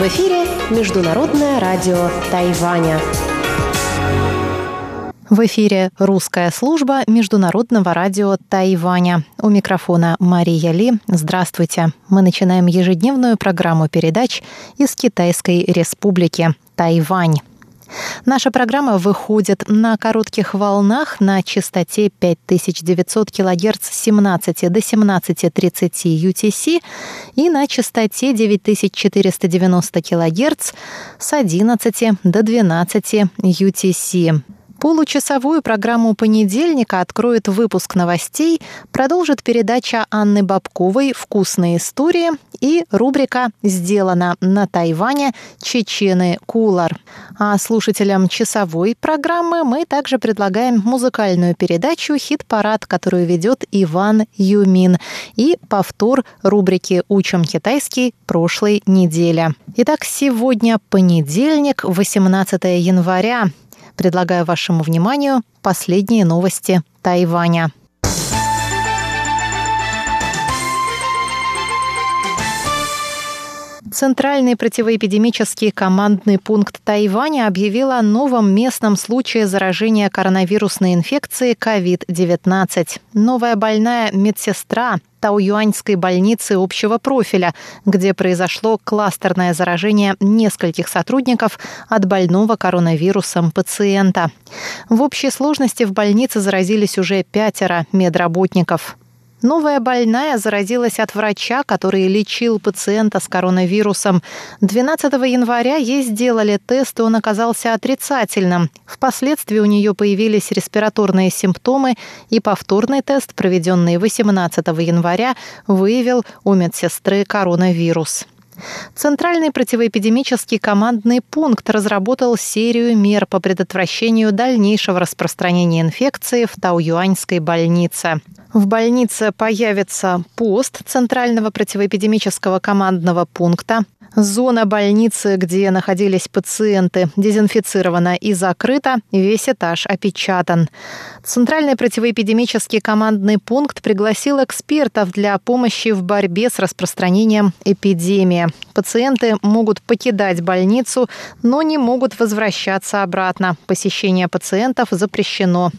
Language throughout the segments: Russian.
В эфире Международное радио Тайваня. В эфире русская служба Международного радио Тайваня. У микрофона Мария Ли. Здравствуйте. Мы начинаем ежедневную программу передач из Китайской Республики Тайвань. Наша программа выходит на коротких волнах на частоте 5900 кГц с 17 до 17.30 UTC и на частоте 9490 кГц с 11 до 12 UTC. Получасовую программу понедельника откроет выпуск новостей, продолжит передача Анны Бабковой «Вкусные истории» и рубрика «Сделано на Тайване. Чечены Кулар». А слушателям часовой программы мы также предлагаем музыкальную передачу «Хит-парад», которую ведет Иван Юмин, и повтор рубрики «Учим китайский» прошлой недели. Итак, сегодня понедельник, 18 января. Предлагаю вашему вниманию последние новости Тайваня. Центральный противоэпидемический командный пункт Тайваня объявил о новом местном случае заражения коронавирусной инфекцией COVID-19. Новая больная медсестра Тауюаньской больницы общего профиля, где произошло кластерное заражение нескольких сотрудников от больного коронавирусом пациента. В общей сложности в больнице заразились уже пятеро медработников. Новая больная заразилась от врача, который лечил пациента с коронавирусом. 12 января ей сделали тест, и он оказался отрицательным. Впоследствии у нее появились респираторные симптомы, и повторный тест, проведенный 18 января, выявил у медсестры коронавирус. Центральный противоэпидемический командный пункт разработал серию мер по предотвращению дальнейшего распространения инфекции в Тауюаньской больнице. В больнице появится пост Центрального противоэпидемического командного пункта, Зона больницы, где находились пациенты, дезинфицирована и закрыта, весь этаж опечатан. Центральный противоэпидемический командный пункт пригласил экспертов для помощи в борьбе с распространением эпидемии. Пациенты могут покидать больницу, но не могут возвращаться обратно. Посещение пациентов запрещено.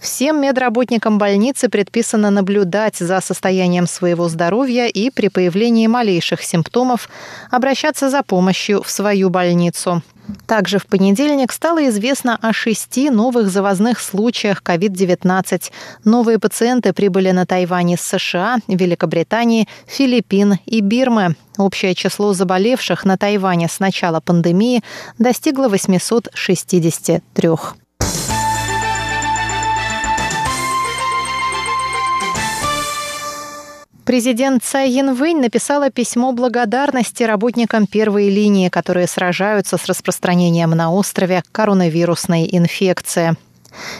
Всем медработникам больницы предписано наблюдать за состоянием своего здоровья и при появлении малейших симптомов обращаться за помощью в свою больницу. Также в понедельник стало известно о шести новых завозных случаях COVID-19. Новые пациенты прибыли на Тайвань из США, Великобритании, Филиппин и Бирмы. Общее число заболевших на Тайване с начала пандемии достигло 863. Президент Цай Янвэнь написала письмо благодарности работникам первой линии, которые сражаются с распространением на острове коронавирусной инфекции.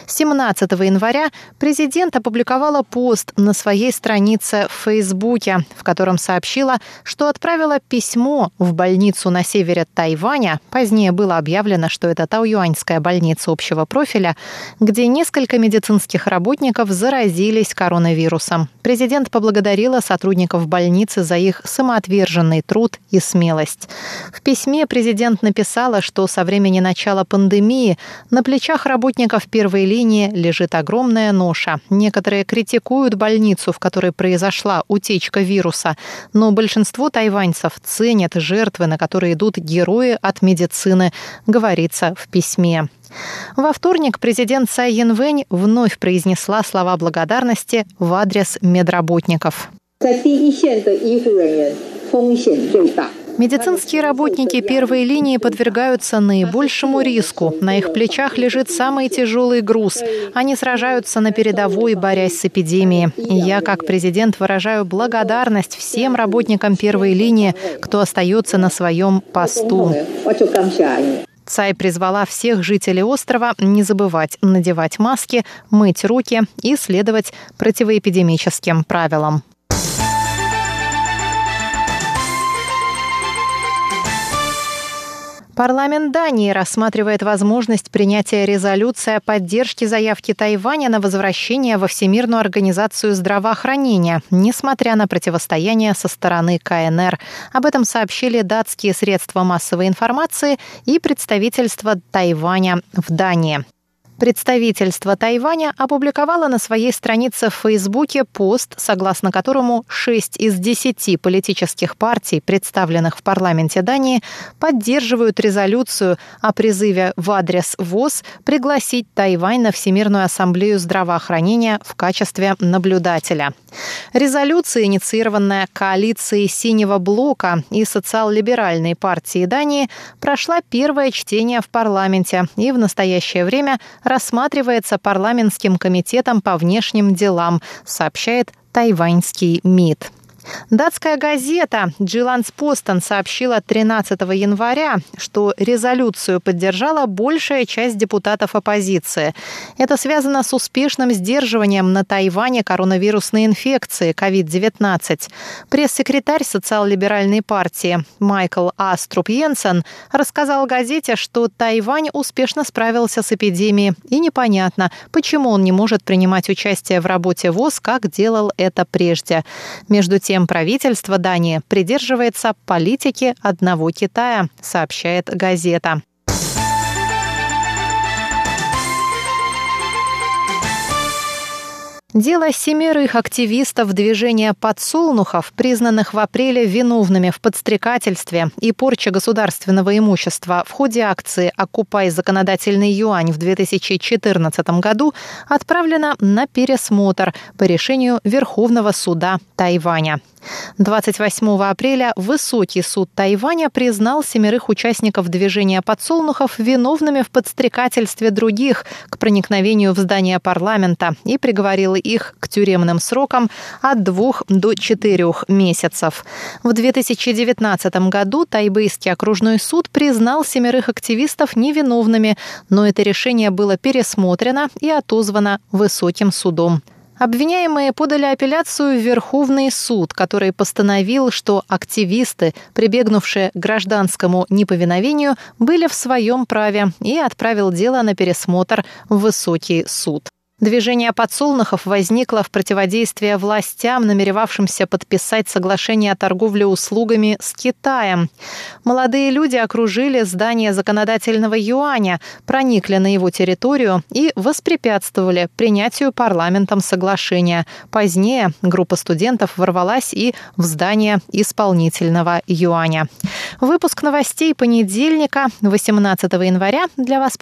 17 января президент опубликовала пост на своей странице в Фейсбуке, в котором сообщила, что отправила письмо в больницу на севере Тайваня. Позднее было объявлено, что это Тауюаньская больница общего профиля, где несколько медицинских работников заразились коронавирусом. Президент поблагодарила сотрудников больницы за их самоотверженный труд и смелость. В письме президент написала, что со времени начала пандемии на плечах работников первой первой линии лежит огромная ноша. Некоторые критикуют больницу, в которой произошла утечка вируса, но большинство тайваньцев ценят жертвы, на которые идут герои от медицины, говорится в письме. Во вторник президент Цай Янвэнь вновь произнесла слова благодарности в адрес медработников. Медицинские работники первой линии подвергаются наибольшему риску. На их плечах лежит самый тяжелый груз. Они сражаются на передовой, борясь с эпидемией. И я, как президент, выражаю благодарность всем работникам первой линии, кто остается на своем посту. Цай призвала всех жителей острова не забывать надевать маски, мыть руки и следовать противоэпидемическим правилам. Парламент Дании рассматривает возможность принятия резолюции о поддержке заявки Тайваня на возвращение во Всемирную организацию здравоохранения, несмотря на противостояние со стороны КНР. Об этом сообщили датские средства массовой информации и представительство Тайваня в Дании. Представительство Тайваня опубликовало на своей странице в Фейсбуке пост, согласно которому 6 из 10 политических партий, представленных в парламенте Дании, поддерживают резолюцию о призыве в адрес ВОЗ пригласить Тайвань на Всемирную ассамблею здравоохранения в качестве наблюдателя. Резолюция, инициированная коалицией Синего блока и социал-либеральной партии Дании, прошла первое чтение в парламенте и в настоящее время рассматривается парламентским комитетом по внешним делам, сообщает тайваньский МИД. Датская газета «Джиланс Постон» сообщила 13 января, что резолюцию поддержала большая часть депутатов оппозиции. Это связано с успешным сдерживанием на Тайване коронавирусной инфекции COVID-19. Пресс-секретарь социал-либеральной партии Майкл Аструп Йенсен рассказал газете, что Тайвань успешно справился с эпидемией, и непонятно, почему он не может принимать участие в работе ВОЗ, как делал это прежде. Между тем, тем правительство Дании придерживается политики одного Китая, сообщает газета. Дело семерых активистов движения подсолнухов, признанных в апреле виновными в подстрекательстве и порче государственного имущества в ходе акции «Окупай законодательный юань» в 2014 году, отправлено на пересмотр по решению Верховного суда Тайваня. 28 апреля Высокий суд Тайваня признал семерых участников движения подсолнухов виновными в подстрекательстве других к проникновению в здание парламента и приговорил их к тюремным срокам от двух до четырех месяцев. В 2019 году Тайбэйский окружной суд признал семерых активистов невиновными, но это решение было пересмотрено и отозвано Высоким судом. Обвиняемые подали апелляцию в Верховный суд, который постановил, что активисты, прибегнувшие к гражданскому неповиновению, были в своем праве и отправил дело на пересмотр в Высокий суд. Движение подсолнухов возникло в противодействие властям, намеревавшимся подписать соглашение о торговле услугами с Китаем. Молодые люди окружили здание законодательного юаня, проникли на его территорию и воспрепятствовали принятию парламентом соглашения. Позднее группа студентов ворвалась и в здание исполнительного юаня. Выпуск новостей понедельника, 18 января, для вас